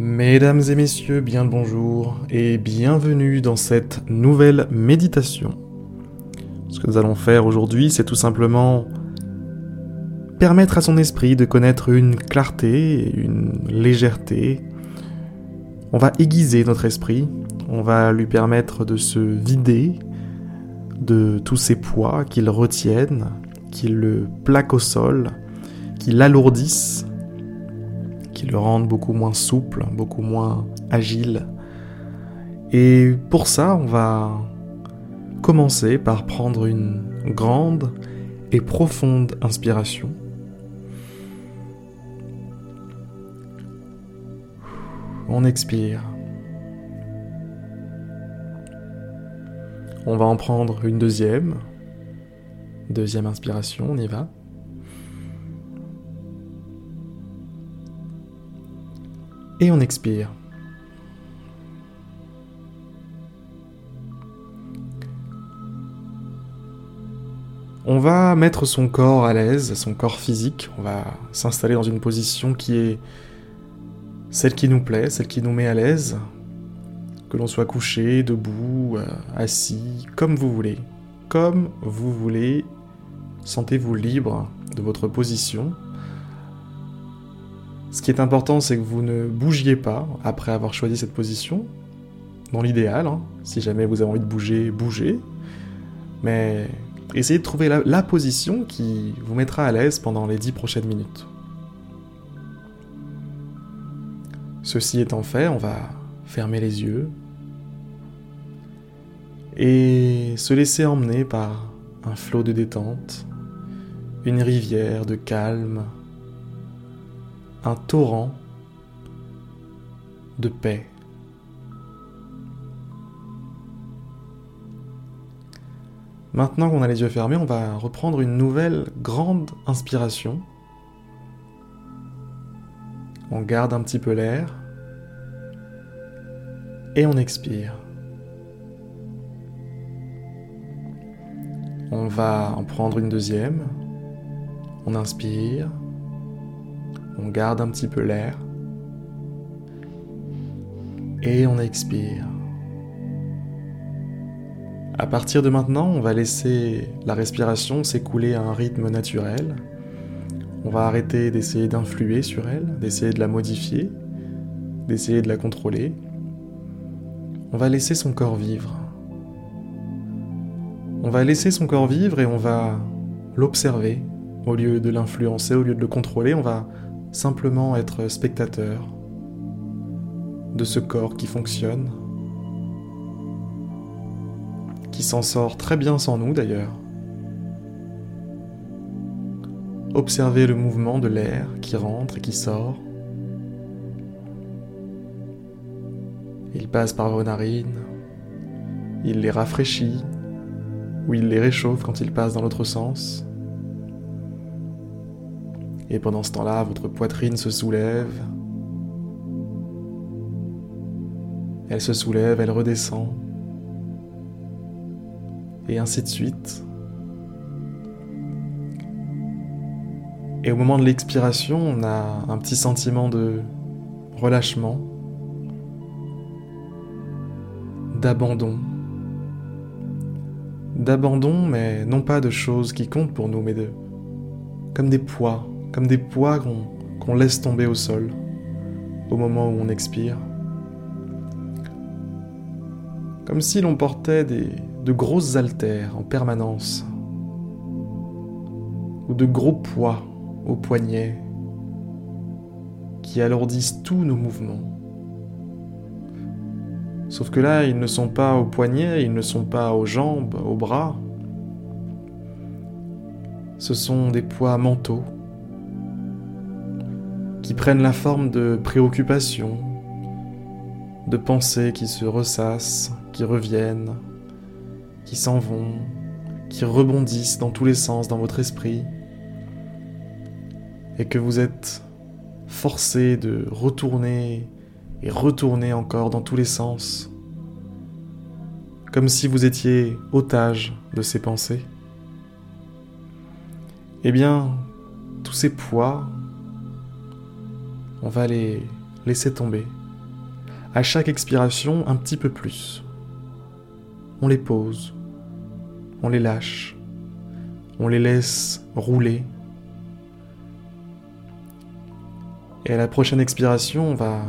Mesdames et messieurs, bien le bonjour et bienvenue dans cette nouvelle méditation. Ce que nous allons faire aujourd'hui, c'est tout simplement permettre à son esprit de connaître une clarté, une légèreté. On va aiguiser notre esprit, on va lui permettre de se vider de tous ces poids qui le retiennent, qui le plaquent au sol, qui l'alourdissent, qui le rendent beaucoup moins souple, beaucoup moins agile. Et pour ça, on va commencer par prendre une grande et profonde inspiration. On expire. On va en prendre une deuxième. Deuxième inspiration, on y va. Et on expire. On va mettre son corps à l'aise, son corps physique. On va s'installer dans une position qui est celle qui nous plaît, celle qui nous met à l'aise, que l'on soit couché, debout, euh, assis, comme vous voulez. Comme vous voulez, sentez-vous libre de votre position. Ce qui est important, c'est que vous ne bougiez pas après avoir choisi cette position. Dans l'idéal, hein. si jamais vous avez envie de bouger, bougez. Mais essayez de trouver la, la position qui vous mettra à l'aise pendant les dix prochaines minutes. Ceci étant fait, on va fermer les yeux et se laisser emmener par un flot de détente, une rivière de calme, un torrent de paix. Maintenant qu'on a les yeux fermés, on va reprendre une nouvelle grande inspiration. On garde un petit peu l'air et on expire. On va en prendre une deuxième. On inspire. On garde un petit peu l'air. Et on expire. À partir de maintenant, on va laisser la respiration s'écouler à un rythme naturel. On va arrêter d'essayer d'influer sur elle, d'essayer de la modifier, d'essayer de la contrôler on va laisser son corps vivre. On va laisser son corps vivre et on va l'observer. Au lieu de l'influencer, au lieu de le contrôler, on va simplement être spectateur de ce corps qui fonctionne, qui s'en sort très bien sans nous d'ailleurs. Observer le mouvement de l'air qui rentre et qui sort. Il passe par vos narines, il les rafraîchit, ou il les réchauffe quand il passe dans l'autre sens. Et pendant ce temps-là, votre poitrine se soulève. Elle se soulève, elle redescend. Et ainsi de suite. Et au moment de l'expiration, on a un petit sentiment de relâchement d'abandon. D'abandon, mais non pas de choses qui comptent pour nous, mais de. comme des poids, comme des poids qu'on laisse tomber au sol au moment où on expire. Comme si l'on portait de grosses haltères en permanence, ou de gros poids aux poignets qui alourdissent tous nos mouvements. Sauf que là, ils ne sont pas aux poignets, ils ne sont pas aux jambes, aux bras. Ce sont des poids mentaux qui prennent la forme de préoccupations, de pensées qui se ressassent, qui reviennent, qui s'en vont, qui rebondissent dans tous les sens dans votre esprit, et que vous êtes forcé de retourner et retourner encore dans tous les sens, comme si vous étiez otage de ces pensées. Eh bien, tous ces poids, on va les laisser tomber à chaque expiration un petit peu plus. On les pose, on les lâche, on les laisse rouler. Et à la prochaine expiration, on va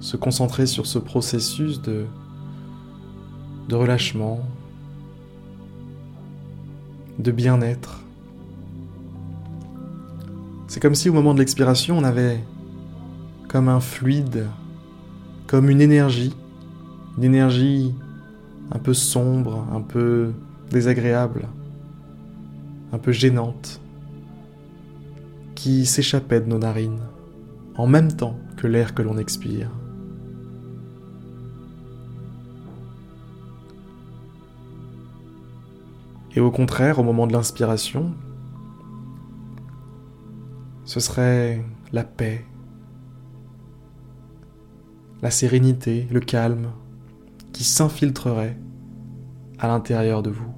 se concentrer sur ce processus de, de relâchement, de bien-être. C'est comme si au moment de l'expiration, on avait comme un fluide, comme une énergie, une énergie un peu sombre, un peu désagréable, un peu gênante, qui s'échappait de nos narines en même temps que l'air que l'on expire. Et au contraire, au moment de l'inspiration, ce serait la paix, la sérénité, le calme qui s'infiltrerait à l'intérieur de vous.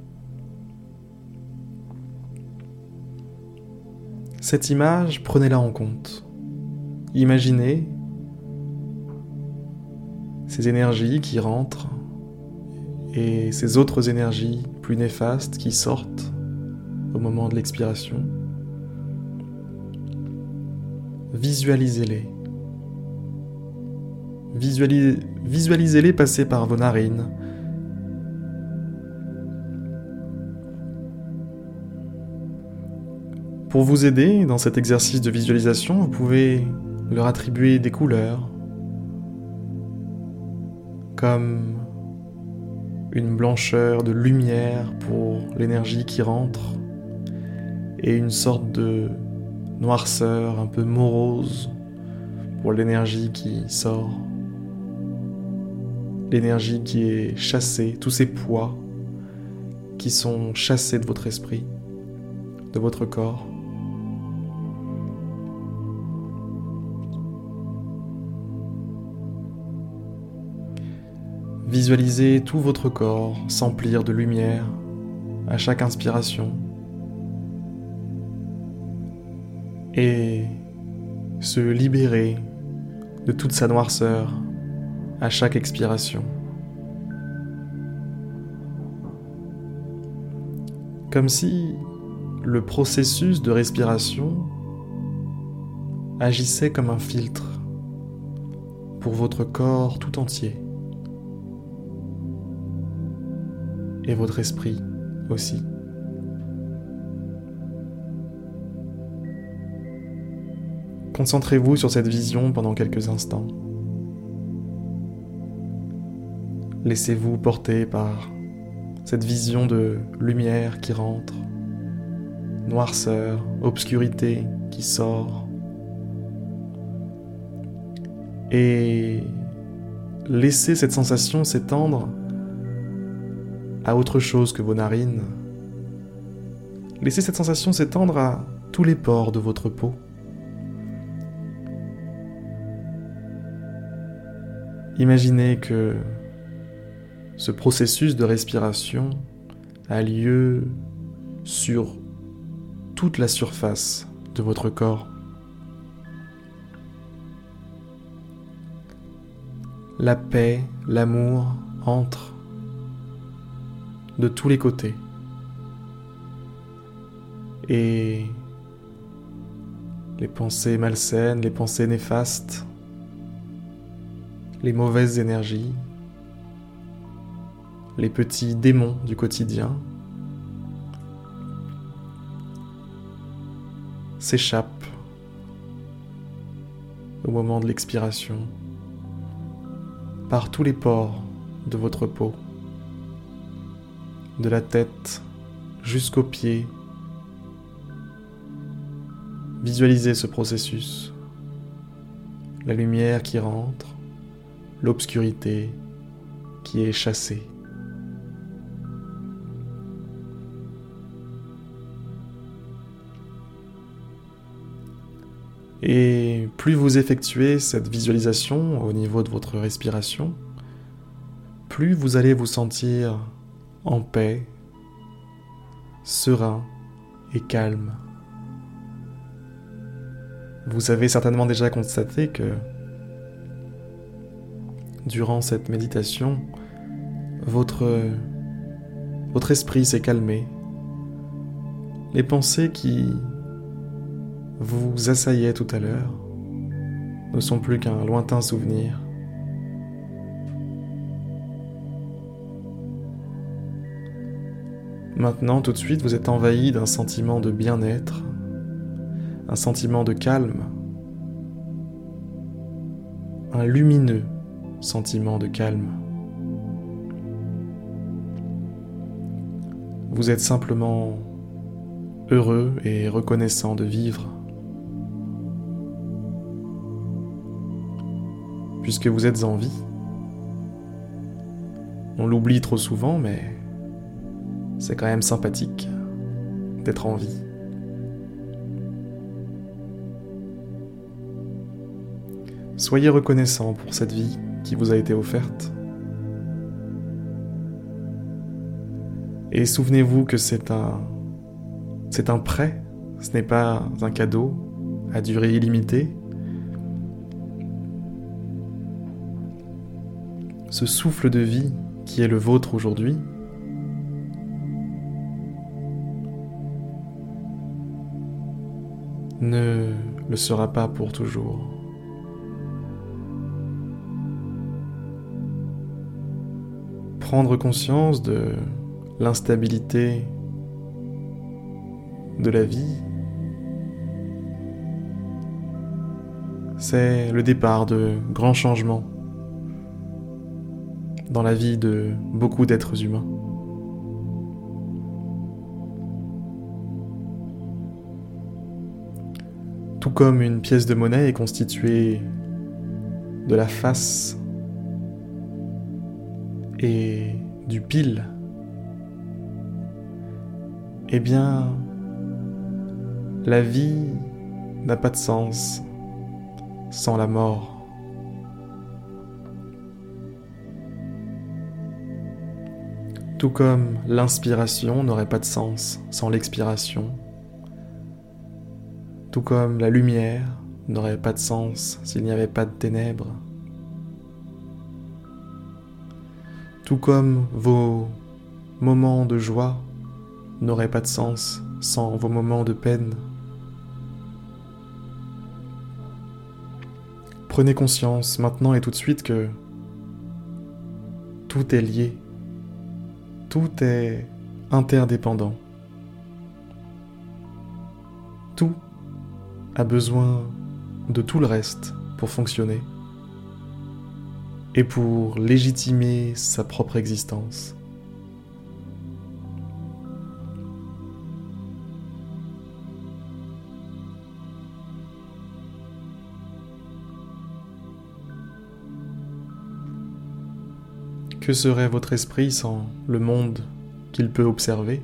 Cette image, prenez-la en compte. Imaginez ces énergies qui rentrent et ces autres énergies plus néfastes qui sortent au moment de l'expiration. Visualisez-les. Visualisez-les passer par vos narines. Pour vous aider dans cet exercice de visualisation, vous pouvez leur attribuer des couleurs, comme une blancheur de lumière pour l'énergie qui rentre, et une sorte de noirceur un peu morose pour l'énergie qui sort l'énergie qui est chassée, tous ces poids qui sont chassés de votre esprit, de votre corps. Visualisez tout votre corps s'emplir de lumière à chaque inspiration et se libérer de toute sa noirceur à chaque expiration. Comme si le processus de respiration agissait comme un filtre pour votre corps tout entier et votre esprit aussi. Concentrez-vous sur cette vision pendant quelques instants. Laissez-vous porter par cette vision de lumière qui rentre, noirceur, obscurité qui sort. Et laissez cette sensation s'étendre à autre chose que vos narines. Laissez cette sensation s'étendre à tous les pores de votre peau. Imaginez que ce processus de respiration a lieu sur toute la surface de votre corps. La paix, l'amour entrent de tous les côtés. Et les pensées malsaines, les pensées néfastes, les mauvaises énergies les petits démons du quotidien s'échappent au moment de l'expiration par tous les pores de votre peau, de la tête jusqu'aux pieds. Visualisez ce processus, la lumière qui rentre, l'obscurité qui est chassée. Et plus vous effectuez cette visualisation au niveau de votre respiration, plus vous allez vous sentir en paix, serein et calme. Vous avez certainement déjà constaté que durant cette méditation, votre, votre esprit s'est calmé. Les pensées qui vous assaillaient tout à l'heure ne sont plus qu'un lointain souvenir. Maintenant, tout de suite, vous êtes envahi d'un sentiment de bien-être, un sentiment de calme, un lumineux sentiment de calme. Vous êtes simplement heureux et reconnaissant de vivre. Puisque vous êtes en vie. On l'oublie trop souvent, mais c'est quand même sympathique d'être en vie. Soyez reconnaissant pour cette vie qui vous a été offerte. Et souvenez-vous que c'est un c'est un prêt, ce n'est pas un cadeau à durée illimitée. Ce souffle de vie qui est le vôtre aujourd'hui ne le sera pas pour toujours. Prendre conscience de l'instabilité de la vie, c'est le départ de grands changements dans la vie de beaucoup d'êtres humains. Tout comme une pièce de monnaie est constituée de la face et du pile, eh bien, la vie n'a pas de sens sans la mort. Tout comme l'inspiration n'aurait pas de sens sans l'expiration tout comme la lumière n'aurait pas de sens s'il n'y avait pas de ténèbres. Tout comme vos moments de joie n'auraient pas de sens sans vos moments de peine. Prenez conscience maintenant et tout de suite que tout est lié, tout est interdépendant. Tout a besoin de tout le reste pour fonctionner et pour légitimer sa propre existence. Que serait votre esprit sans le monde qu'il peut observer?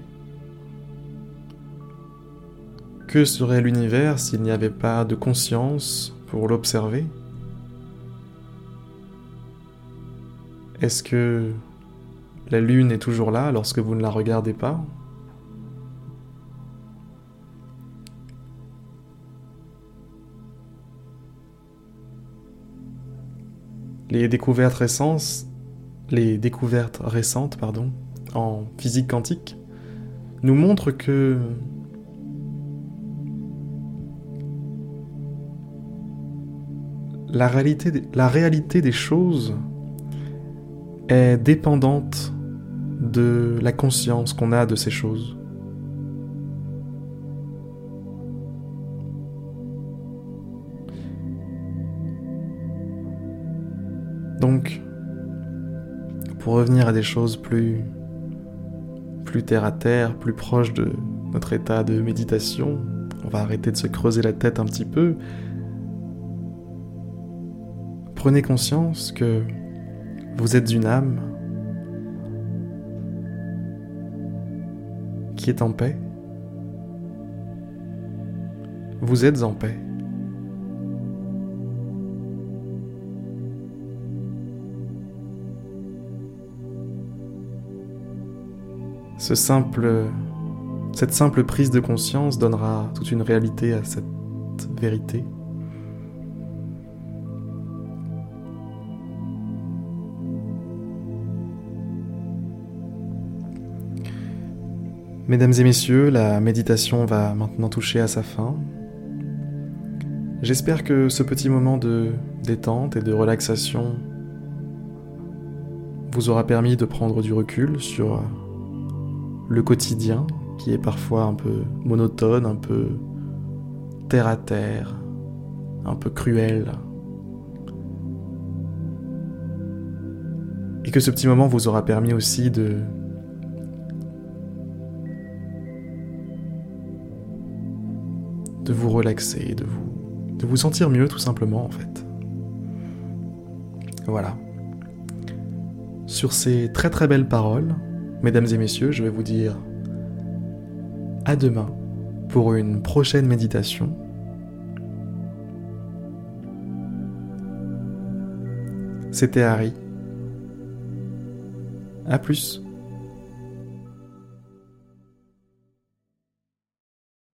Que serait l'univers s'il n'y avait pas de conscience pour l'observer? Est-ce que la lune est toujours là lorsque vous ne la regardez pas? Les découvertes récentes, les découvertes récentes pardon, en physique quantique nous montrent que la réalité, la réalité des choses est dépendante de la conscience qu'on a de ces choses. Donc, pour revenir à des choses plus, plus terre à terre, plus proches de notre état de méditation, on va arrêter de se creuser la tête un petit peu Prenez conscience que vous êtes une âme qui est en paix. Vous êtes en paix. Cette simple prise de conscience donnera toute une réalité à cette vérité. Mesdames et messieurs, la méditation va maintenant toucher à sa fin. J'espère que ce petit moment de détente et de relaxation vous aura permis de prendre du recul sur le quotidien qui est parfois un peu monotone, un peu terre à terre, un peu cruel. Et que ce petit moment vous aura permis aussi de de vous relaxer, de vous, de vous sentir mieux tout simplement en fait. Voilà. Sur ces très très belles paroles, mesdames et messieurs, je vais vous dire à demain pour une prochaine méditation. C'était Harry. A plus.